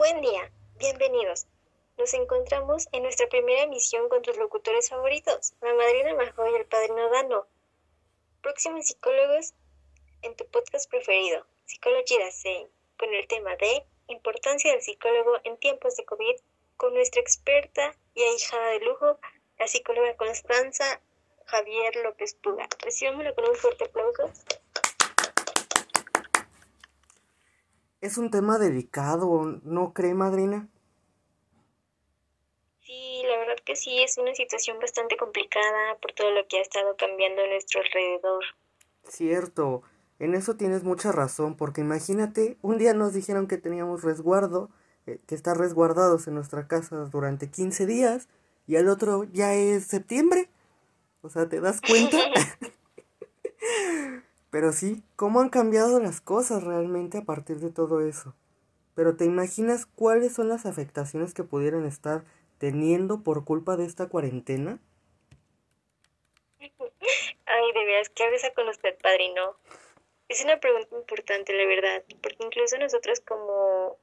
Buen día, bienvenidos. Nos encontramos en nuestra primera emisión con tus locutores favoritos, la madrina Majo y el padrino Dano. Próximos psicólogos en tu podcast preferido, Psicología Dasein, con el tema de Importancia del psicólogo en tiempos de COVID, con nuestra experta y ahijada de lujo, la psicóloga Constanza Javier López Puga. Recibámoslo con un fuerte aplauso. Es un tema delicado, ¿no cree, madrina? Sí, la verdad que sí, es una situación bastante complicada por todo lo que ha estado cambiando a nuestro alrededor. Cierto, en eso tienes mucha razón, porque imagínate, un día nos dijeron que teníamos resguardo, eh, que estar resguardados en nuestra casa durante 15 días, y al otro ya es septiembre. O sea, ¿te das cuenta? Pero sí, ¿cómo han cambiado las cosas realmente a partir de todo eso? Pero ¿te imaginas cuáles son las afectaciones que pudieran estar teniendo por culpa de esta cuarentena? Ay, de veras, ¿qué hablas con usted, padrino? Es una pregunta importante, la verdad, porque incluso nosotros como...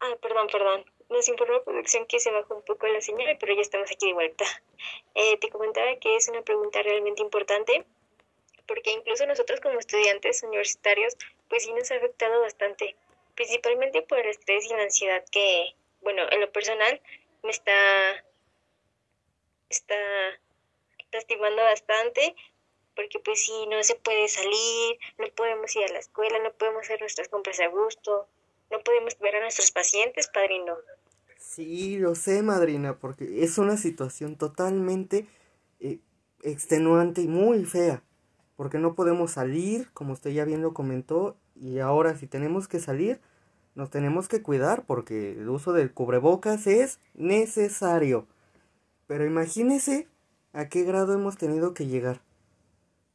Ay, perdón, perdón nos informó producción que se bajó un poco la señal, pero ya estamos aquí de vuelta. Eh, te comentaba que es una pregunta realmente importante, porque incluso nosotros como estudiantes universitarios, pues sí nos ha afectado bastante, principalmente por el estrés y la ansiedad que, bueno, en lo personal me está, está lastimando bastante, porque pues sí, no se puede salir, no podemos ir a la escuela, no podemos hacer nuestras compras a gusto, no podemos ver a nuestros pacientes, padrino. Sí, lo sé, madrina, porque es una situación totalmente eh, extenuante y muy fea, porque no podemos salir, como usted ya bien lo comentó, y ahora si tenemos que salir, nos tenemos que cuidar porque el uso del cubrebocas es necesario. Pero imagínese a qué grado hemos tenido que llegar.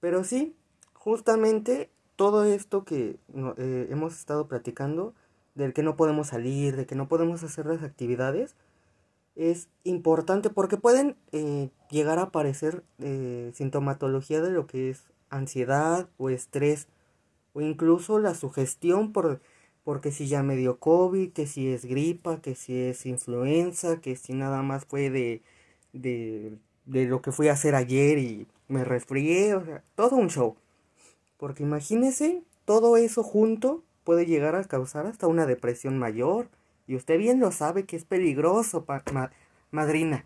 Pero sí, justamente todo esto que eh, hemos estado platicando del que no podemos salir, de que no podemos hacer las actividades, es importante porque pueden eh, llegar a aparecer eh, sintomatología de lo que es ansiedad o estrés o incluso la sugestión por porque si ya me dio COVID, que si es gripa, que si es influenza, que si nada más fue de, de, lo que fui a hacer ayer y me resfrié, o sea, todo un show. Porque imagínese todo eso junto puede llegar a causar hasta una depresión mayor. Y usted bien lo sabe que es peligroso, madrina.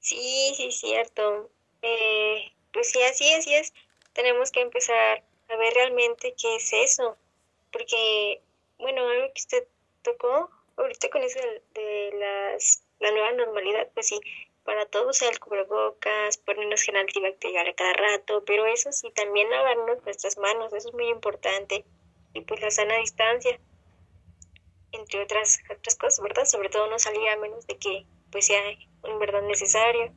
Sí, sí, cierto. Eh, pues sí, así es, así es. Tenemos que empezar a ver realmente qué es eso. Porque, bueno, algo que usted tocó ahorita con eso de, las, la nueva normalidad, pues sí, para todos usar el cubrebocas, ponernos gel antibacterial a cada rato, pero eso sí, también lavarnos nuestras manos, eso es muy importante. Y pues la sana distancia, entre otras, otras cosas, ¿verdad? Sobre todo no salir a menos de que pues sea en verdad necesario.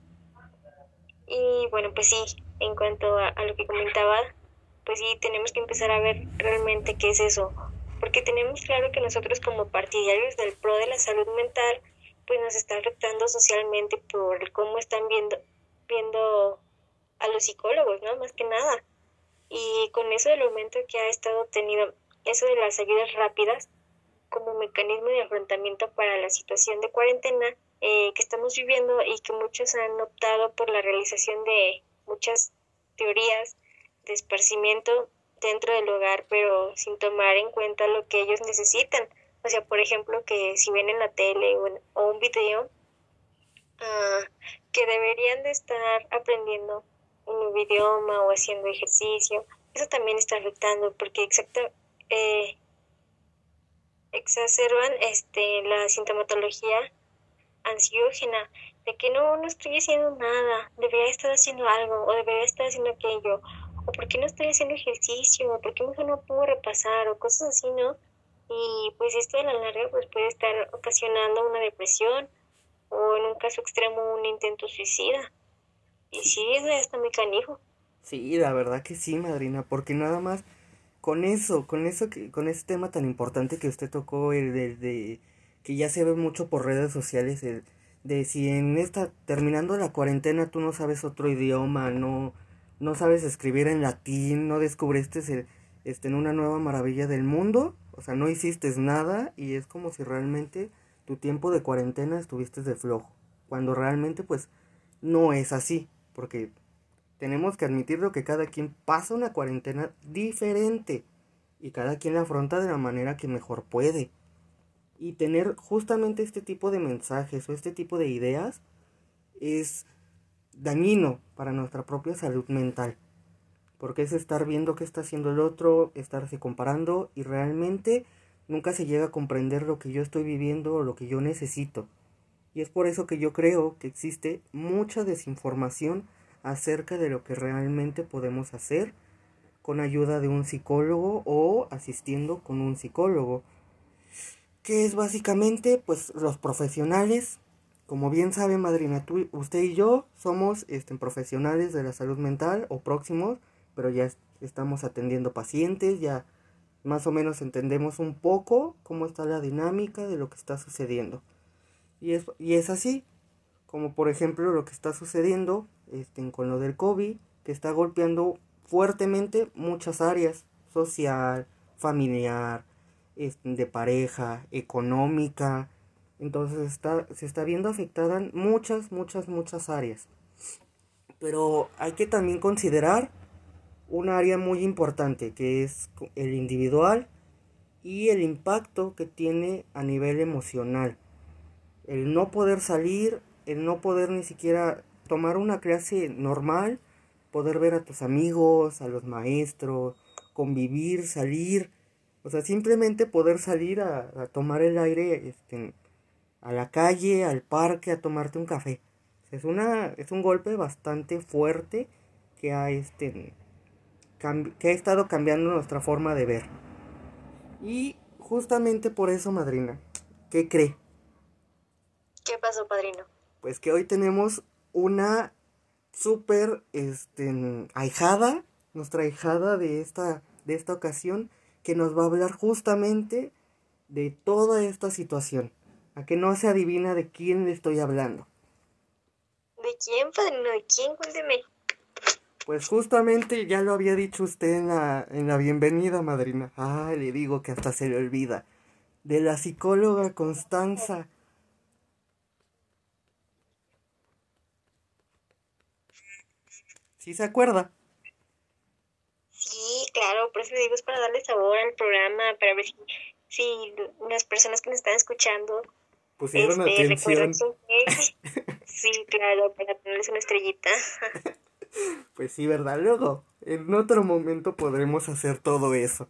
Y bueno, pues sí, en cuanto a, a lo que comentaba, pues sí, tenemos que empezar a ver realmente qué es eso, porque tenemos claro que nosotros como partidarios del pro de la salud mental, pues nos está afectando socialmente por cómo están viendo, viendo a los psicólogos, ¿no? Más que nada. Y con eso del aumento que ha estado tenido, eso de las ayudas rápidas como mecanismo de afrontamiento para la situación de cuarentena eh, que estamos viviendo y que muchos han optado por la realización de muchas teorías de esparcimiento dentro del hogar, pero sin tomar en cuenta lo que ellos necesitan. O sea, por ejemplo, que si ven en la tele o, un video, ah, que deberían de estar aprendiendo un nuevo idioma o haciendo ejercicio, eso también está afectando porque exacta, eh, exacerban este, la sintomatología ansiógena de que no, no estoy haciendo nada, debería estar haciendo algo o debería estar haciendo aquello, o por qué no estoy haciendo ejercicio, o por qué mejor no puedo repasar, o cosas así, ¿no? Y pues esto a la larga pues puede estar ocasionando una depresión o en un caso extremo un intento suicida. Y sí, eso está muy canijo. Sí, la verdad que sí, madrina, porque nada más con eso, con eso que con ese tema tan importante que usted tocó el de, que ya se ve mucho por redes sociales de si en esta terminando la cuarentena tú no sabes otro idioma, no no sabes escribir en latín, no descubriste este, en una nueva maravilla del mundo, o sea, no hiciste nada y es como si realmente tu tiempo de cuarentena estuviste de flojo, cuando realmente pues no es así, porque tenemos que admitirlo que cada quien pasa una cuarentena diferente y cada quien la afronta de la manera que mejor puede. Y tener justamente este tipo de mensajes o este tipo de ideas es dañino para nuestra propia salud mental. Porque es estar viendo qué está haciendo el otro, estarse comparando y realmente nunca se llega a comprender lo que yo estoy viviendo o lo que yo necesito. Y es por eso que yo creo que existe mucha desinformación acerca de lo que realmente podemos hacer con ayuda de un psicólogo o asistiendo con un psicólogo. Que es básicamente pues los profesionales como bien sabe Madrina, usted y yo somos este, profesionales de la salud mental o próximos, pero ya estamos atendiendo pacientes, ya más o menos entendemos un poco cómo está la dinámica de lo que está sucediendo. Y es, y es así, como por ejemplo lo que está sucediendo este, con lo del COVID, que está golpeando fuertemente muchas áreas, social, familiar, este, de pareja, económica, entonces está, se está viendo afectada en muchas, muchas, muchas áreas. Pero hay que también considerar un área muy importante que es el individual y el impacto que tiene a nivel emocional. El no poder salir, el no poder ni siquiera tomar una clase normal, poder ver a tus amigos, a los maestros, convivir, salir, o sea, simplemente poder salir a, a tomar el aire este, a la calle, al parque, a tomarte un café. Es, una, es un golpe bastante fuerte que ha, este, que ha estado cambiando nuestra forma de ver. Y justamente por eso, madrina, ¿qué cree? ¿Qué pasó, padrino? Pues que hoy tenemos una súper este, ahijada, nuestra ahijada de esta, de esta ocasión, que nos va a hablar justamente de toda esta situación a que no se adivina de quién le estoy hablando. ¿De quién, padrino? ¿De quién? Cuénteme. Pues justamente ya lo había dicho usted en la, en la bienvenida, madrina. Ah, le digo que hasta se le olvida. De la psicóloga Constanza. ¿Sí se acuerda? Sí, claro, por eso le digo, es para darle sabor al programa, para ver si, si las personas que nos están escuchando pusieron este, atención. sí, claro, para ponerles una estrellita. pues sí, ¿verdad? Luego, en otro momento podremos hacer todo eso.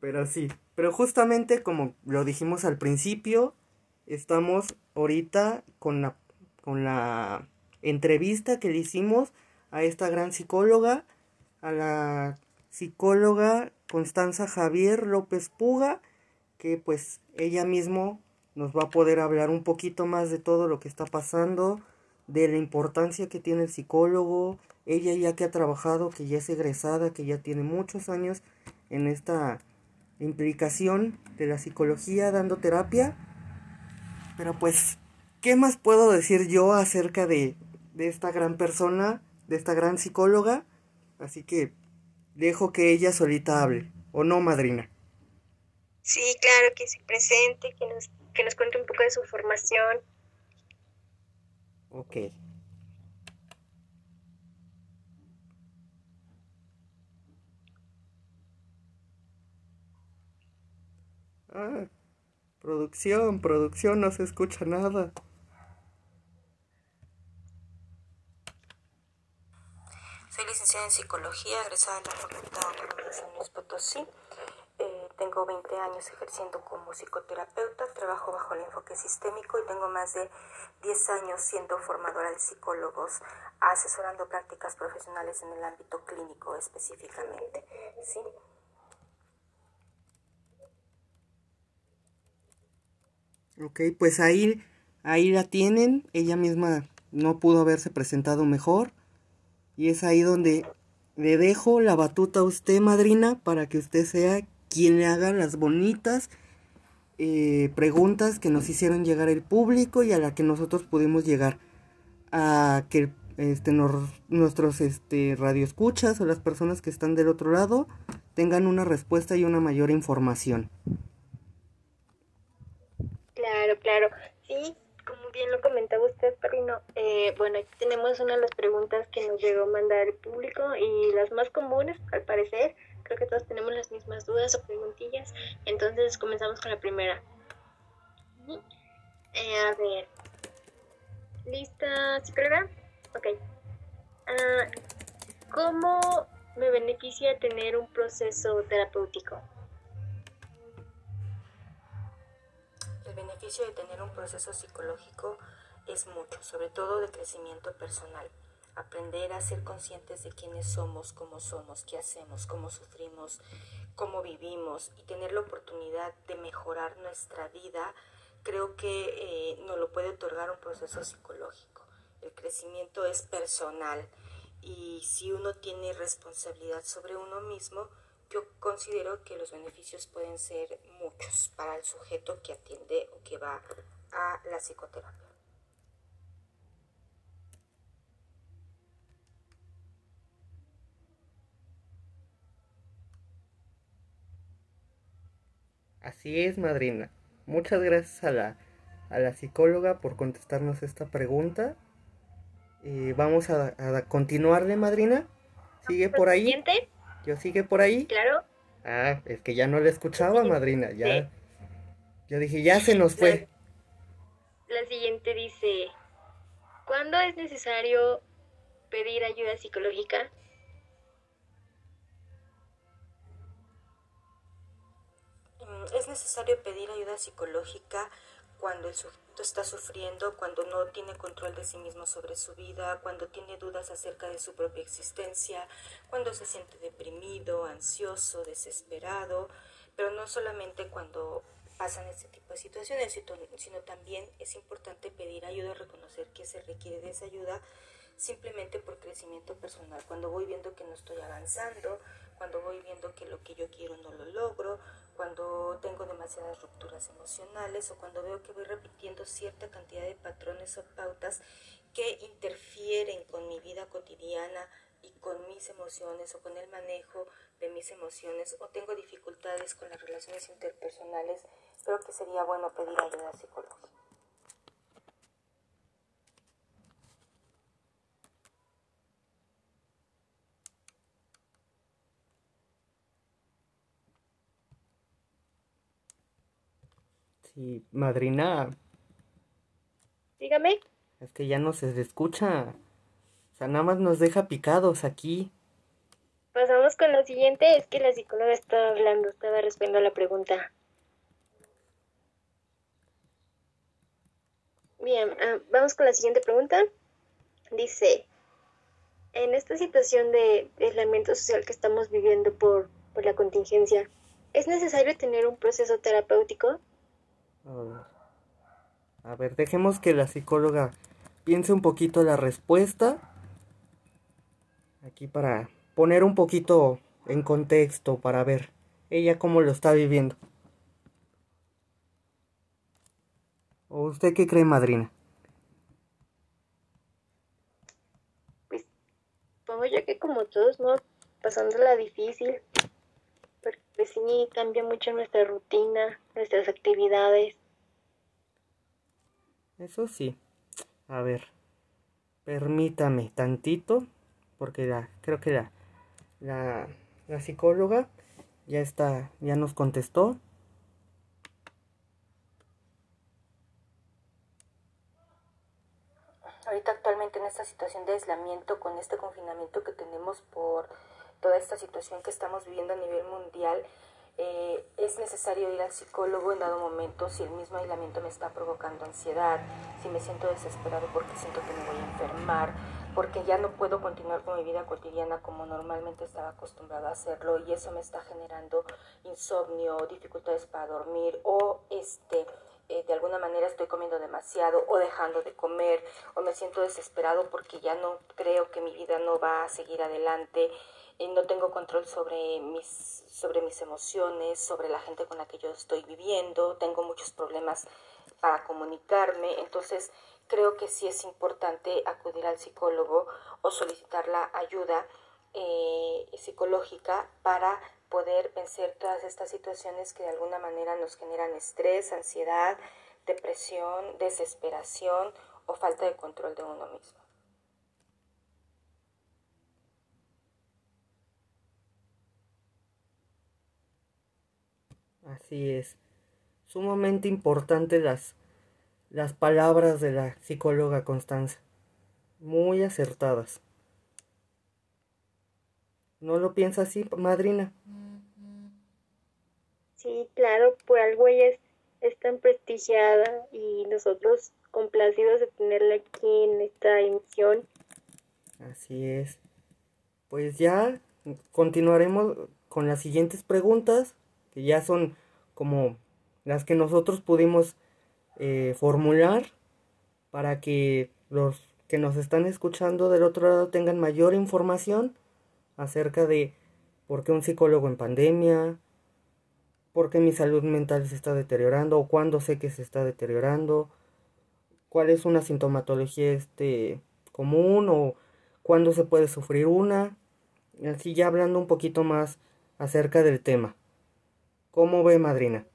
Pero sí, pero justamente como lo dijimos al principio, estamos ahorita con la, con la entrevista que le hicimos a esta gran psicóloga, a la psicóloga Constanza Javier López Puga, que pues ella mismo nos va a poder hablar un poquito más de todo lo que está pasando, de la importancia que tiene el psicólogo, ella ya que ha trabajado, que ya es egresada, que ya tiene muchos años en esta implicación de la psicología dando terapia. Pero pues, ¿qué más puedo decir yo acerca de, de esta gran persona, de esta gran psicóloga? Así que dejo que ella solita hable, ¿o no, madrina? Sí, claro que se presente, que nos que nos cuente un poco de su formación. Ok. Ah, producción, producción, no se escucha nada. Soy licenciada en psicología, egresada de la Facultad de San Luis Potosí. Tengo 20 años ejerciendo como psicoterapeuta, trabajo bajo el enfoque sistémico y tengo más de 10 años siendo formadora de psicólogos, asesorando prácticas profesionales en el ámbito clínico específicamente. ¿sí? Ok, pues ahí, ahí la tienen. Ella misma no pudo haberse presentado mejor. Y es ahí donde le dejo la batuta a usted, madrina, para que usted sea quien le haga las bonitas eh, preguntas que nos hicieron llegar el público y a la que nosotros pudimos llegar a que este, nuestros este, radioescuchas o las personas que están del otro lado tengan una respuesta y una mayor información. Claro, claro. Sí, como bien lo comentaba usted, Perrino, eh, bueno, aquí tenemos una de las preguntas que nos llegó a mandar el público y las más comunes, al parecer. Creo que todos tenemos las mismas dudas o preguntillas. Entonces comenzamos con la primera. Eh, a ver. ¿Lista, psicóloga? Ok. Ah, ¿Cómo me beneficia tener un proceso terapéutico? El beneficio de tener un proceso psicológico es mucho, sobre todo de crecimiento personal. Aprender a ser conscientes de quiénes somos, cómo somos, qué hacemos, cómo sufrimos, cómo vivimos y tener la oportunidad de mejorar nuestra vida, creo que eh, nos lo puede otorgar un proceso psicológico el crecimiento es personal y si uno tiene responsabilidad sobre uno mismo, yo considero que los beneficios pueden ser muchos para el sujeto que atiende o que va a la psicoterapia. Así es, madrina. Muchas gracias a la, a la psicóloga por contestarnos esta pregunta y vamos a, a continuarle, madrina. ¿Sigue por ahí? Siguiente? ¿Yo sigue por ahí? Claro. Ah, es que ya no le escuchaba, madrina. Ya. Yo dije, ya se nos fue. La, la siguiente dice: ¿Cuándo es necesario pedir ayuda psicológica? Es necesario pedir ayuda psicológica cuando el sujeto está sufriendo, cuando no tiene control de sí mismo sobre su vida, cuando tiene dudas acerca de su propia existencia, cuando se siente deprimido, ansioso, desesperado, pero no solamente cuando pasan este tipo de situaciones, sino también es importante pedir ayuda, reconocer que se requiere de esa ayuda simplemente por crecimiento personal. Cuando voy viendo que no estoy avanzando, cuando voy viendo que lo que yo quiero no lo logro, cuando tengo demasiadas rupturas emocionales o cuando veo que voy repitiendo cierta cantidad de patrones o pautas que interfieren con mi vida cotidiana y con mis emociones o con el manejo de mis emociones o tengo dificultades con las relaciones interpersonales, creo que sería bueno pedir ayuda psicológica. Y madrina. Dígame. Es que ya no se escucha. O sea, nada más nos deja picados aquí. Pasamos con lo siguiente. Es que la psicóloga estaba hablando, estaba respondiendo a la pregunta. Bien, ah, vamos con la siguiente pregunta. Dice, en esta situación de aislamiento social que estamos viviendo por, por la contingencia, ¿es necesario tener un proceso terapéutico? A ver, dejemos que la psicóloga piense un poquito la respuesta. Aquí para poner un poquito en contexto, para ver ella cómo lo está viviendo. ¿O usted qué cree, madrina? Pues, pongo yo que como todos, ¿no? Pasándola difícil. Porque sí cambia mucho nuestra rutina, nuestras actividades. Eso sí. A ver. Permítame tantito. Porque la, creo que la, la, la psicóloga ya está, ya nos contestó. Ahorita actualmente en esta situación de aislamiento, con este confinamiento que tenemos por toda esta situación que estamos viviendo a nivel mundial, eh, es necesario ir al psicólogo en dado momento si el mismo aislamiento me está provocando ansiedad, si me siento desesperado porque siento que me voy a enfermar, porque ya no puedo continuar con mi vida cotidiana como normalmente estaba acostumbrado a hacerlo y eso me está generando insomnio, dificultades para dormir o este eh, de alguna manera estoy comiendo demasiado o dejando de comer o me siento desesperado porque ya no creo que mi vida no va a seguir adelante no tengo control sobre mis, sobre mis emociones, sobre la gente con la que yo estoy viviendo, tengo muchos problemas para comunicarme, entonces creo que sí es importante acudir al psicólogo o solicitar la ayuda eh, psicológica para poder vencer todas estas situaciones que de alguna manera nos generan estrés, ansiedad, depresión, desesperación o falta de control de uno mismo. Así es. Sumamente importante las, las palabras de la psicóloga Constanza. Muy acertadas. ¿No lo piensa así, madrina? Sí, claro, por algo ella es, es tan prestigiada y nosotros complacidos de tenerla aquí en esta emisión. Así es. Pues ya continuaremos con las siguientes preguntas, que ya son como las que nosotros pudimos eh, formular para que los que nos están escuchando del otro lado tengan mayor información acerca de por qué un psicólogo en pandemia, por qué mi salud mental se está deteriorando o cuándo sé que se está deteriorando, cuál es una sintomatología este común o cuándo se puede sufrir una, así ya hablando un poquito más acerca del tema. ¿Cómo ve, madrina?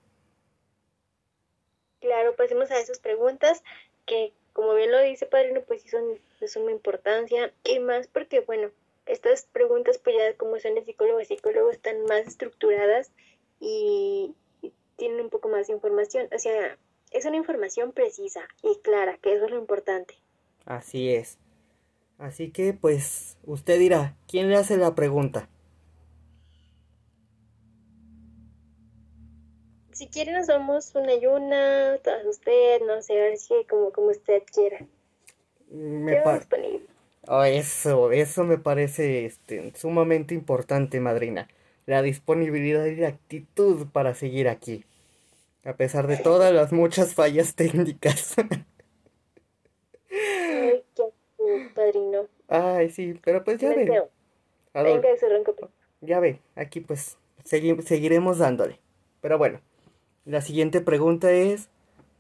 Claro, pasemos a esas preguntas que, como bien lo dice Padrino, pues sí son de suma importancia y más porque, bueno, estas preguntas, pues ya como son de psicólogo y psicólogo, están más estructuradas y, y tienen un poco más de información. O sea, es una información precisa y clara, que eso es lo importante. Así es. Así que, pues, usted dirá, ¿quién le hace la pregunta? Si quiere nos damos una y una, todas usted, no sé, a ver si como, como usted quiera. Me Quedo pa- disponible. Oh, eso, eso me parece este, sumamente importante, madrina. La disponibilidad y la actitud para seguir aquí. A pesar de todas las muchas fallas técnicas. Ay, qué padrino. Ay, sí, pero pues ya Me ve. Venga, arranca. ya ve, aquí pues segui- seguiremos dándole. Pero bueno, la siguiente pregunta es,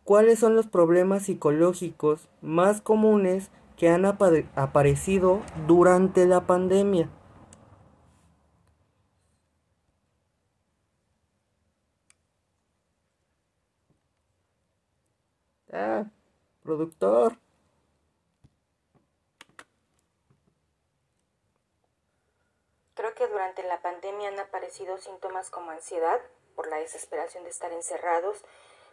¿cuáles son los problemas psicológicos más comunes que han apare- aparecido durante la pandemia? Ah, productor. Creo que durante la pandemia han aparecido síntomas como ansiedad por la desesperación de estar encerrados,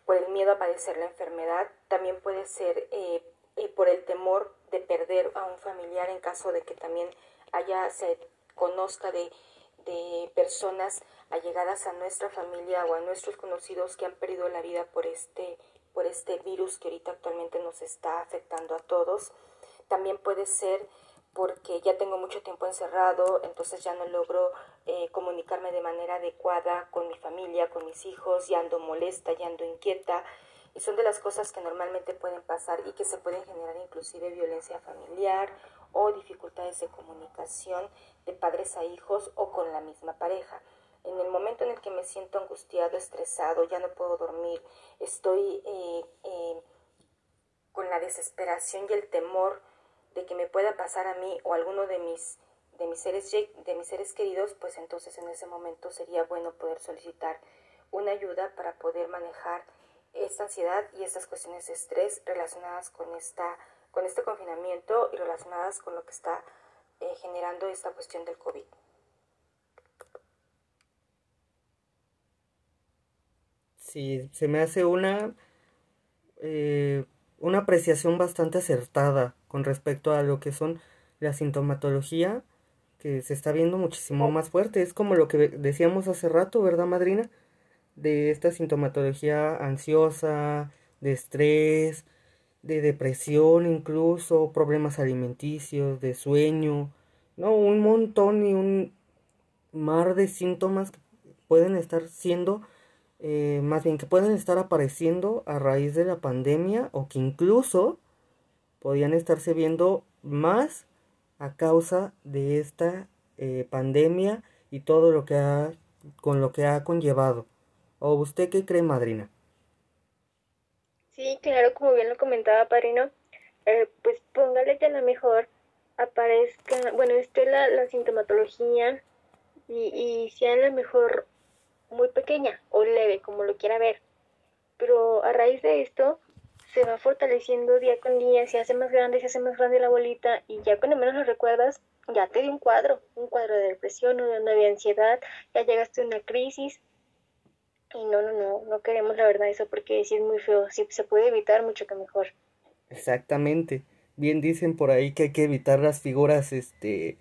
por el miedo a padecer la enfermedad, también puede ser eh, eh, por el temor de perder a un familiar en caso de que también haya se conozca de, de personas allegadas a nuestra familia o a nuestros conocidos que han perdido la vida por este por este virus que ahorita actualmente nos está afectando a todos. También puede ser porque ya tengo mucho tiempo encerrado, entonces ya no logro eh, comunicarme de manera adecuada con mi familia, con mis hijos, ya ando molesta, ya ando inquieta. Y son de las cosas que normalmente pueden pasar y que se pueden generar inclusive violencia familiar o dificultades de comunicación de padres a hijos o con la misma pareja. En el momento en el que me siento angustiado, estresado, ya no puedo dormir, estoy eh, eh, con la desesperación y el temor de que me pueda pasar a mí o a alguno de mis de mis seres de mis seres queridos, pues entonces en ese momento sería bueno poder solicitar una ayuda para poder manejar esta ansiedad y estas cuestiones de estrés relacionadas con esta con este confinamiento y relacionadas con lo que está eh, generando esta cuestión del COVID. Sí, se me hace una, eh, una apreciación bastante acertada con respecto a lo que son la sintomatología, que se está viendo muchísimo más fuerte. Es como lo que decíamos hace rato, ¿verdad, madrina? De esta sintomatología ansiosa, de estrés, de depresión incluso, problemas alimenticios, de sueño, no, un montón y un mar de síntomas que pueden estar siendo eh, más bien que pueden estar apareciendo a raíz de la pandemia o que incluso podían estarse viendo más a causa de esta eh, pandemia y todo lo que ha con lo que ha conllevado. ¿O usted qué cree, madrina? Sí, claro, como bien lo comentaba Padrino, eh, pues póngale que a lo mejor aparezca, bueno, esté la, la sintomatología y, y sea a lo mejor muy pequeña o leve, como lo quiera ver. Pero a raíz de esto se va fortaleciendo día con día, se hace más grande, se hace más grande la bolita y ya cuando menos lo recuerdas, ya te dio un cuadro, un cuadro de depresión, una de ansiedad, ya llegaste a una crisis. Y no, no, no, no queremos la verdad eso porque sí es muy feo, si se puede evitar mucho que mejor. Exactamente. Bien dicen por ahí que hay que evitar las figuras este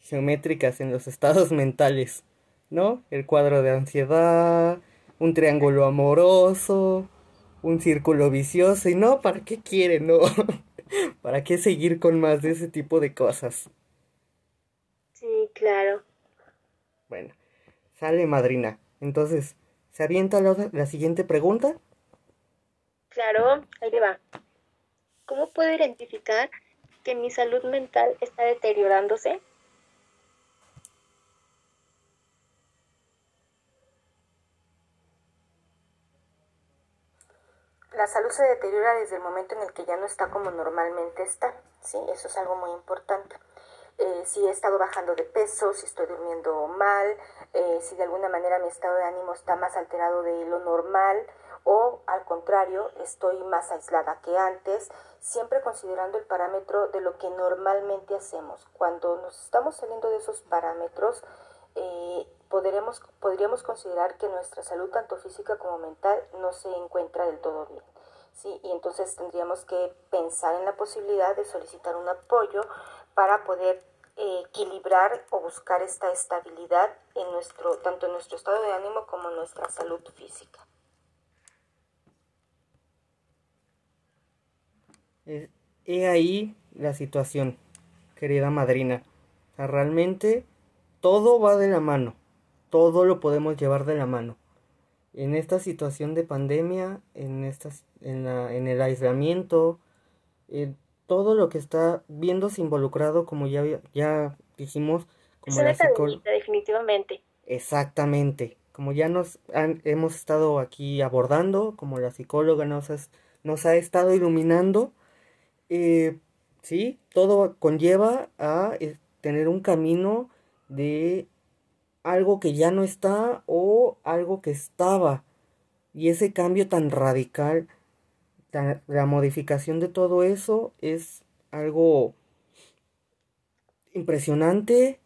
geométricas en los estados mentales, ¿no? El cuadro de ansiedad, un triángulo amoroso, un círculo vicioso y no, ¿para qué quieren, no? ¿Para qué seguir con más de ese tipo de cosas? Sí, claro. Bueno, sale madrina. Entonces, ¿se avienta la, la siguiente pregunta? Claro, ahí le va. ¿Cómo puedo identificar que mi salud mental está deteriorándose? La salud se deteriora desde el momento en el que ya no está como normalmente está, ¿sí? Eso es algo muy importante. Eh, si he estado bajando de peso, si estoy durmiendo mal, eh, si de alguna manera mi estado de ánimo está más alterado de lo normal o al contrario, estoy más aislada que antes, siempre considerando el parámetro de lo que normalmente hacemos. Cuando nos estamos saliendo de esos parámetros, eh, podríamos considerar que nuestra salud, tanto física como mental, no se encuentra del todo bien. ¿sí? Y entonces tendríamos que pensar en la posibilidad de solicitar un apoyo para poder eh, equilibrar o buscar esta estabilidad en nuestro, tanto en nuestro estado de ánimo como en nuestra salud física. He ahí la situación, querida madrina. realmente todo va de la mano todo lo podemos llevar de la mano. En esta situación de pandemia, en, estas, en, la, en el aislamiento, todo lo que está viéndose involucrado, como ya, ya dijimos, como la psicóloga. definitivamente. Exactamente. Como ya nos hemos estado aquí abordando, como la psicóloga nos, nos ha estado iluminando, eh, sí, todo conlleva a eh, tener un camino de algo que ya no está o algo que estaba. Y ese cambio tan radical, la modificación de todo eso es algo impresionante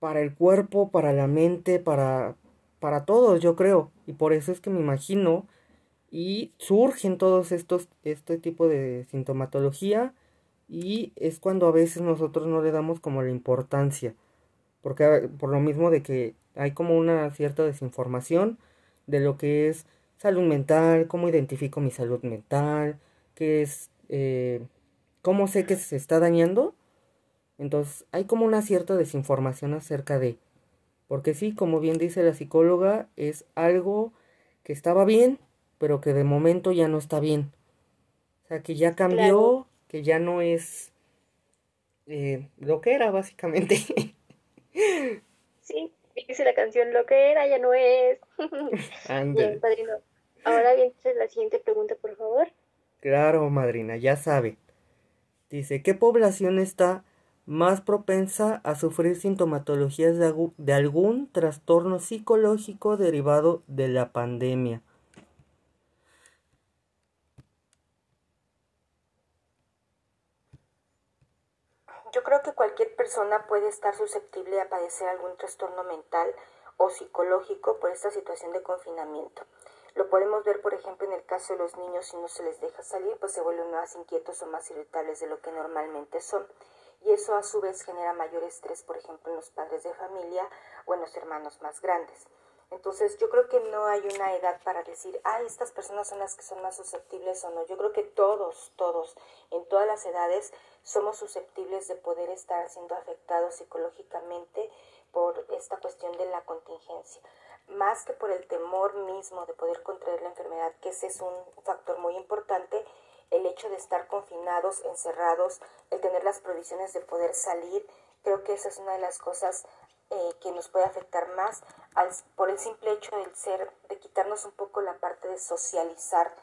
para el cuerpo, para la mente, para, para todos, yo creo. Y por eso es que me imagino y surgen todos estos, este tipo de sintomatología y es cuando a veces nosotros no le damos como la importancia porque por lo mismo de que hay como una cierta desinformación de lo que es salud mental, cómo identifico mi salud mental, qué es, eh, cómo sé que se está dañando. Entonces hay como una cierta desinformación acerca de, porque sí, como bien dice la psicóloga, es algo que estaba bien, pero que de momento ya no está bien. O sea, que ya cambió, que ya no es eh, lo que era básicamente. Sí, dice la canción, lo que era ya no es. bien, padrino. Ahora bien, la siguiente pregunta, por favor. Claro, madrina, ya sabe. Dice, ¿qué población está más propensa a sufrir sintomatologías de, de algún trastorno psicológico derivado de la pandemia? Yo creo que cualquier persona puede estar susceptible a padecer algún trastorno mental o psicológico por esta situación de confinamiento. Lo podemos ver, por ejemplo, en el caso de los niños, si no se les deja salir, pues se vuelven más inquietos o más irritables de lo que normalmente son. Y eso a su vez genera mayor estrés, por ejemplo, en los padres de familia o en los hermanos más grandes. Entonces yo creo que no hay una edad para decir, ah, estas personas son las que son más susceptibles o no. Yo creo que todos, todos, en todas las edades, somos susceptibles de poder estar siendo afectados psicológicamente por esta cuestión de la contingencia. Más que por el temor mismo de poder contraer la enfermedad, que ese es un factor muy importante, el hecho de estar confinados, encerrados, el tener las provisiones de poder salir, creo que esa es una de las cosas eh, que nos puede afectar más por el simple hecho del ser, de quitarnos un poco la parte de socializar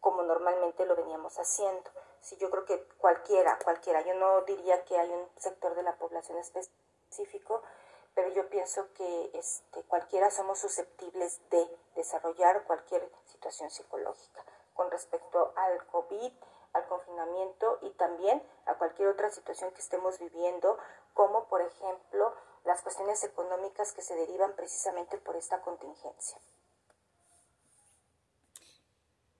como normalmente lo veníamos haciendo. Sí, yo creo que cualquiera, cualquiera. Yo no diría que hay un sector de la población específico, pero yo pienso que este, cualquiera somos susceptibles de desarrollar cualquier situación psicológica con respecto al COVID, al confinamiento y también a cualquier otra situación que estemos viviendo, como por ejemplo las cuestiones económicas que se derivan precisamente por esta contingencia.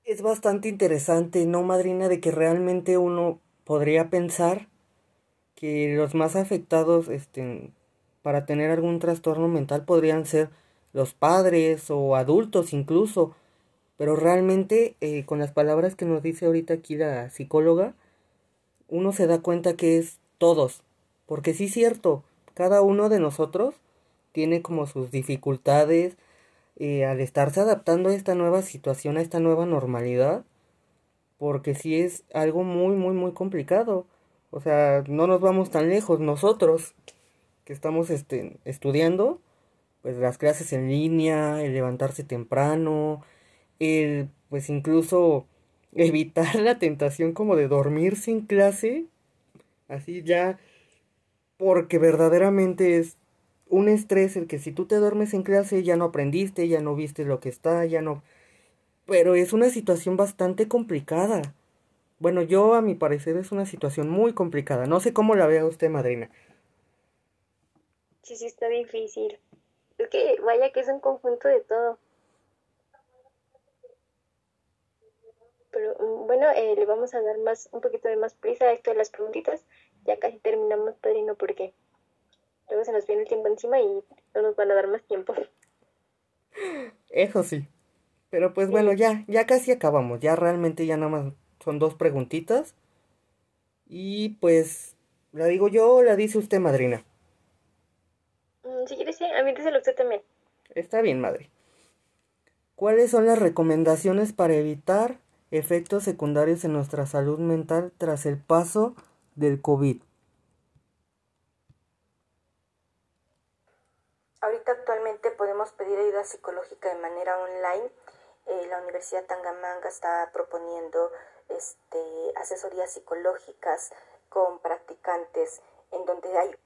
Es bastante interesante, ¿no, madrina? De que realmente uno podría pensar que los más afectados este, para tener algún trastorno mental podrían ser los padres o adultos incluso. Pero realmente, eh, con las palabras que nos dice ahorita aquí la psicóloga, uno se da cuenta que es todos. Porque sí es cierto, cada uno de nosotros tiene como sus dificultades eh, al estarse adaptando a esta nueva situación, a esta nueva normalidad, porque sí es algo muy, muy, muy complicado. O sea, no nos vamos tan lejos nosotros que estamos este, estudiando, pues las clases en línea, el levantarse temprano, el pues incluso evitar la tentación como de dormirse en clase, así ya porque verdaderamente es un estrés el que si tú te duermes en clase ya no aprendiste, ya no viste lo que está, ya no... Pero es una situación bastante complicada. Bueno, yo a mi parecer es una situación muy complicada. No sé cómo la vea usted, madrina. Sí, sí, está difícil. Es que vaya que es un conjunto de todo. Pero mm, bueno, eh, le vamos a dar más un poquito de más prisa a esto de las preguntitas ya casi terminamos, padrino, porque luego se nos viene el tiempo encima y no nos van a dar más tiempo. Eso sí. Pero pues bueno, ya, ya casi acabamos. Ya realmente ya nada más son dos preguntitas. Y pues, ¿la digo yo o la dice usted, madrina? Mm, si quiere, sí, a mí díselo usted también. Está bien, madre. ¿Cuáles son las recomendaciones para evitar efectos secundarios en nuestra salud mental tras el paso del COVID? Ahorita actualmente podemos pedir ayuda psicológica de manera online. Eh, la Universidad Tangamanga está proponiendo este, asesorías psicológicas con practicantes en donde hay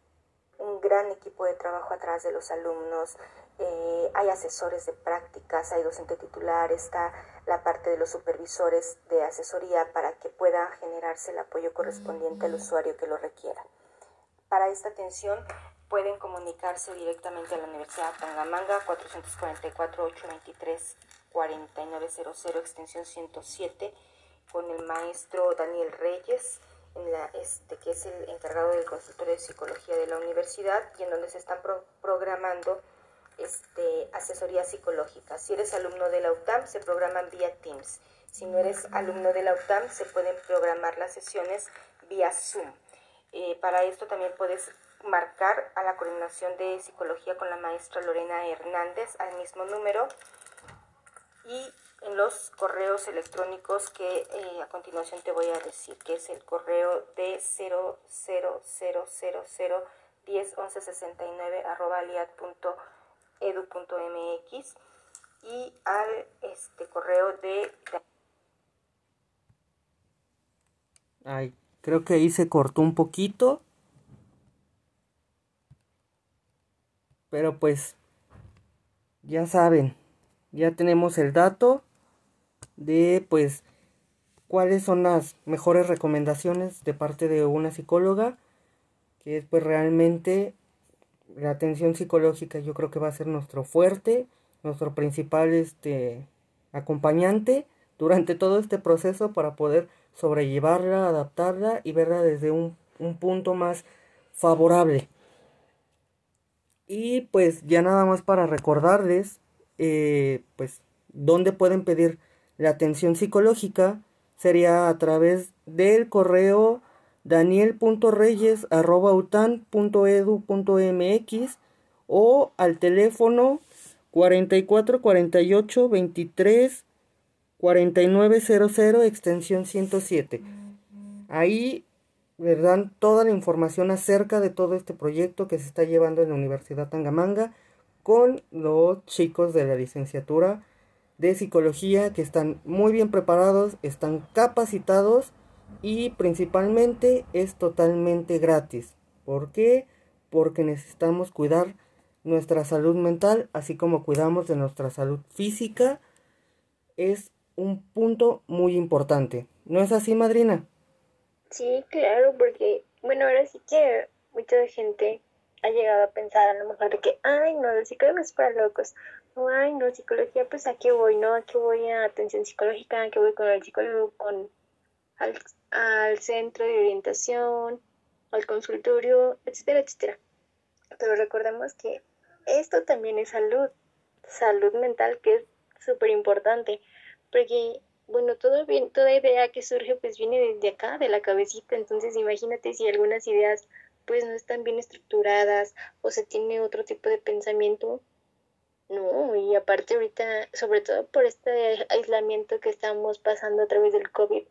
un gran equipo de trabajo atrás de los alumnos, eh, hay asesores de prácticas, hay docente titular, está la parte de los supervisores de asesoría para que pueda generarse el apoyo correspondiente al usuario que lo requiera. Para esta atención pueden comunicarse directamente a la Universidad de Tangamanga 444-823-4900 extensión 107 con el maestro Daniel Reyes en la, este, que es el encargado del consultorio de psicología de la universidad y en donde se están programando este, asesoría psicológica. Si eres alumno de la UTAM, se programan vía Teams. Si no eres alumno de la UTAM, se pueden programar las sesiones vía Zoom. Eh, para esto también puedes marcar a la coordinación de psicología con la maestra Lorena Hernández al mismo número y en los correos electrónicos que eh, a continuación te voy a decir, que es el correo de 00000 10 arroba edu.mx y al este correo de Ay, creo que ahí se cortó un poquito. Pero pues ya saben, ya tenemos el dato de pues cuáles son las mejores recomendaciones de parte de una psicóloga que es pues realmente la atención psicológica yo creo que va a ser nuestro fuerte, nuestro principal este, acompañante durante todo este proceso para poder sobrellevarla, adaptarla y verla desde un, un punto más favorable. Y pues ya nada más para recordarles, eh, pues, dónde pueden pedir la atención psicológica sería a través del correo daniel.reyes.utan.edu.mx o al teléfono 44 48 23 4900 extensión 107. Ahí les dan toda la información acerca de todo este proyecto que se está llevando en la Universidad Tangamanga con los chicos de la licenciatura de psicología que están muy bien preparados, están capacitados y principalmente es totalmente gratis. ¿Por qué? Porque necesitamos cuidar nuestra salud mental, así como cuidamos de nuestra salud física. Es un punto muy importante. ¿No es así, madrina? Sí, claro, porque, bueno, ahora sí que mucha gente ha llegado a pensar a lo mejor de que, ay, no, la psicología es para locos. O, ay, no, psicología, pues aquí voy, ¿no? Aquí voy a atención psicológica, aquí voy con el psicólogo, con al centro de orientación, al consultorio, etcétera, etcétera. Pero recordemos que esto también es salud, salud mental, que es súper importante, porque, bueno, toda idea que surge pues viene desde acá, de la cabecita, entonces imagínate si algunas ideas pues no están bien estructuradas o se tiene otro tipo de pensamiento. No, y aparte ahorita, sobre todo por este aislamiento que estamos pasando a través del COVID,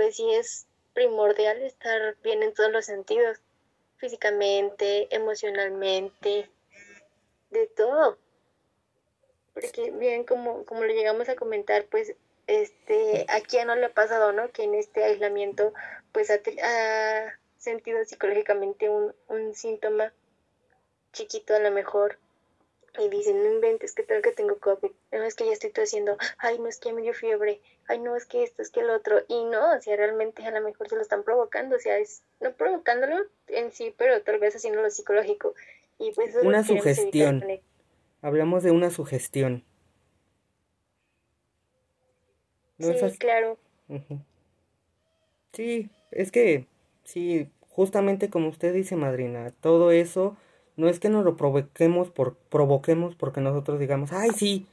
pues sí es primordial estar bien en todos los sentidos, físicamente, emocionalmente, de todo. Porque bien, como, como lo llegamos a comentar, pues este, aquí ya no le ha pasado, ¿no? Que en este aislamiento, pues ha, ha sentido psicológicamente un, un síntoma chiquito a lo mejor y dicen, no inventes, que tal que tengo COVID, no es que ya estoy tosiendo, ay, no es que me dio fiebre, ay, no es que esto, es que el otro, y no, o sea, realmente a lo mejor se lo están provocando, o sea, es no provocándolo en sí, pero tal vez haciendo lo psicológico. Y pues una sugestión. Hablamos de una sugestión. ¿No sí, claro. Sí, es que Sí, justamente como usted dice, madrina, todo eso no es que nos lo provoquemos por provoquemos porque nosotros digamos, "Ay, sí,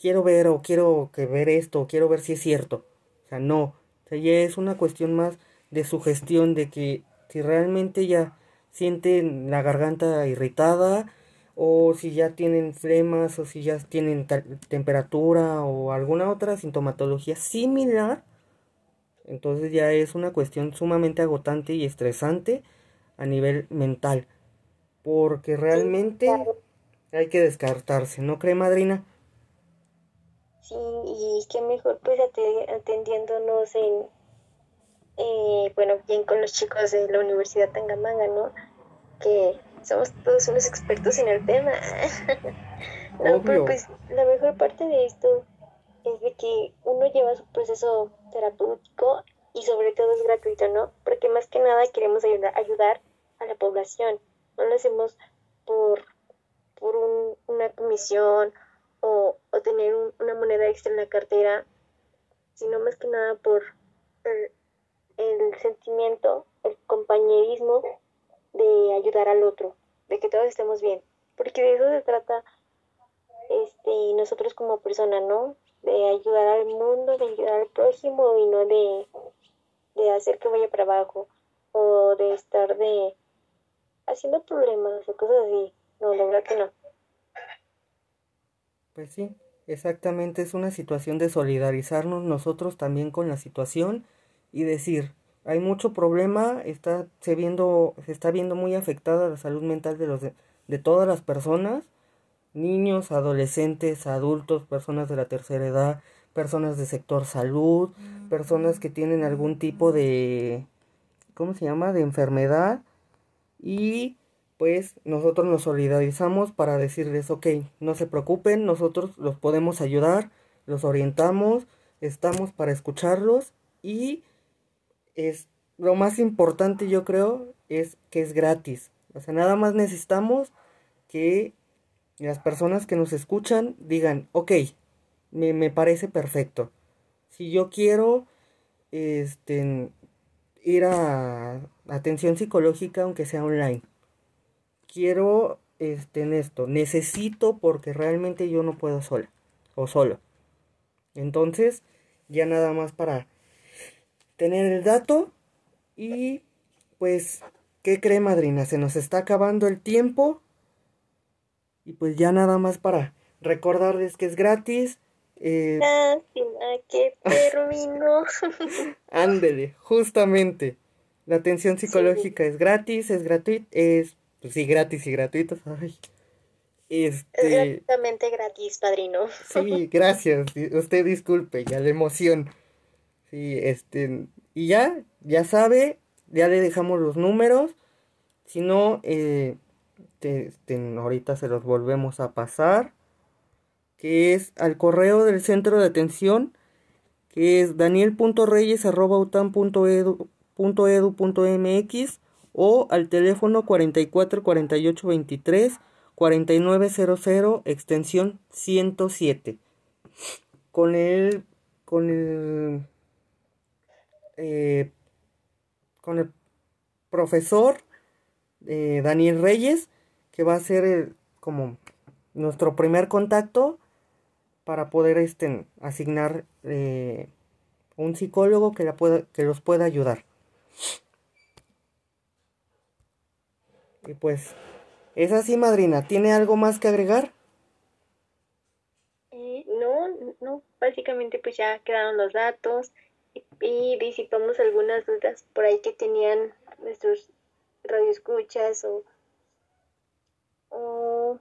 quiero ver o quiero que ver esto, o quiero ver si es cierto." O sea, no, o sea, ya es una cuestión más de sugestión de que si realmente ya sienten la garganta irritada o si ya tienen flemas o si ya tienen temperatura o alguna otra sintomatología similar, entonces ya es una cuestión sumamente agotante y estresante a nivel mental. Porque realmente hay que descartarse, ¿no cree, madrina? Sí, y qué mejor pues atendiéndonos en, eh, bueno, bien con los chicos de la Universidad Tangamanga, ¿no? Que somos todos unos expertos en el tema. no, pero pues la mejor parte de esto es de que uno lleva su proceso terapéutico y sobre todo es gratuito, ¿no? Porque más que nada queremos ayudar, ayudar a la población. No lo hacemos por, por una comisión o, o tener una moneda extra en la cartera, sino más que nada por el, el sentimiento, el compañerismo de ayudar al otro, de que todos estemos bien. Porque de eso se trata este, nosotros como persona, ¿no? de ayudar al mundo, de ayudar al prójimo y no de, de hacer que vaya para abajo o de estar de haciendo problemas o cosas así. No, la verdad que no. Pues sí, exactamente es una situación de solidarizarnos nosotros también con la situación y decir, hay mucho problema, está se viendo se está viendo muy afectada la salud mental de los de, todas las personas niños, adolescentes, adultos, personas de la tercera edad, personas de sector salud, personas que tienen algún tipo de, ¿cómo se llama?, de enfermedad. Y pues nosotros nos solidarizamos para decirles, ok, no se preocupen, nosotros los podemos ayudar, los orientamos, estamos para escucharlos y es lo más importante yo creo es que es gratis. O sea, nada más necesitamos que las personas que nos escuchan digan, ok, me, me parece perfecto. Si yo quiero este, ir a atención psicológica, aunque sea online, quiero este, en esto, necesito porque realmente yo no puedo sola o solo. Entonces, ya nada más para tener el dato y pues, ¿qué cree madrina? Se nos está acabando el tiempo. Y pues ya nada más para recordarles que es gratis. Eh... que terminó. Ándele, justamente. La atención psicológica es gratis, es gratuita, es, pues sí, gratis y gratuito. Este... Es gratuitamente gratis, padrino. Sí, gracias. Usted disculpe, ya la emoción. Sí, este, Y ya, ya sabe, ya le dejamos los números. Si no, eh, ahorita se los volvemos a pasar. Que es al correo del centro de atención. Que es daniel.reyes.utam.edu.mx o al teléfono 44 48 23 4900 extensión 107. Con el con el eh, con el profesor eh, Daniel Reyes, que va a ser como nuestro primer contacto para poder este, asignar eh, un psicólogo que, los pueda ayudar. Y pues, es así, madrina. ¿Tiene algo más que agregar? no, no, básicamente pues ya quedaron los datos y disipamos algunas dudas por ahí que tenían nuestros radioescuchas o, o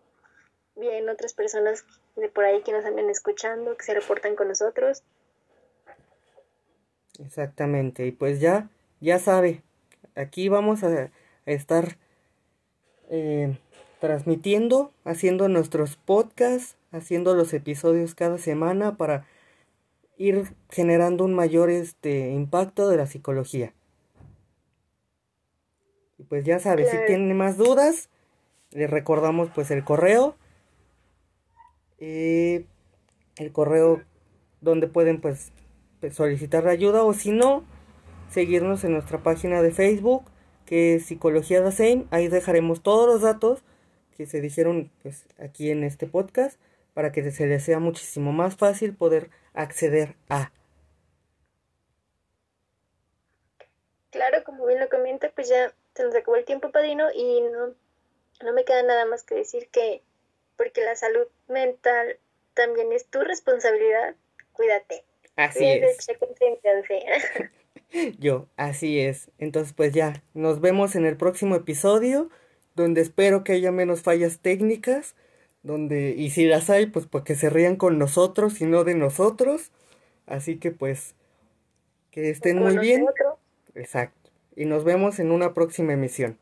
bien otras personas de por ahí que nos andan escuchando, que se reportan con nosotros. Exactamente, y pues ya, ya sabe, aquí vamos a, estar eh, transmitiendo, haciendo nuestros podcasts, haciendo los episodios cada semana para ir generando un mayor este, impacto de la psicología. Y pues ya sabes, si tienen más dudas, les recordamos pues el correo. Eh, el correo donde pueden pues, pues solicitar ayuda o si no, seguirnos en nuestra página de Facebook que es Psicología Dasein. Ahí dejaremos todos los datos que se dijeron pues aquí en este podcast para que se les sea muchísimo más fácil poder acceder a. Claro, como bien lo comenta, pues ya se nos acabó el tiempo, padrino, y no, no me queda nada más que decir que, porque la salud mental también es tu responsabilidad, cuídate. Así es. Yo, así es. Entonces, pues ya, nos vemos en el próximo episodio, donde espero que haya menos fallas técnicas donde, y si las hay, pues porque se rían con nosotros y no de nosotros. Así que pues, que estén muy bien. Exacto. Y nos vemos en una próxima emisión.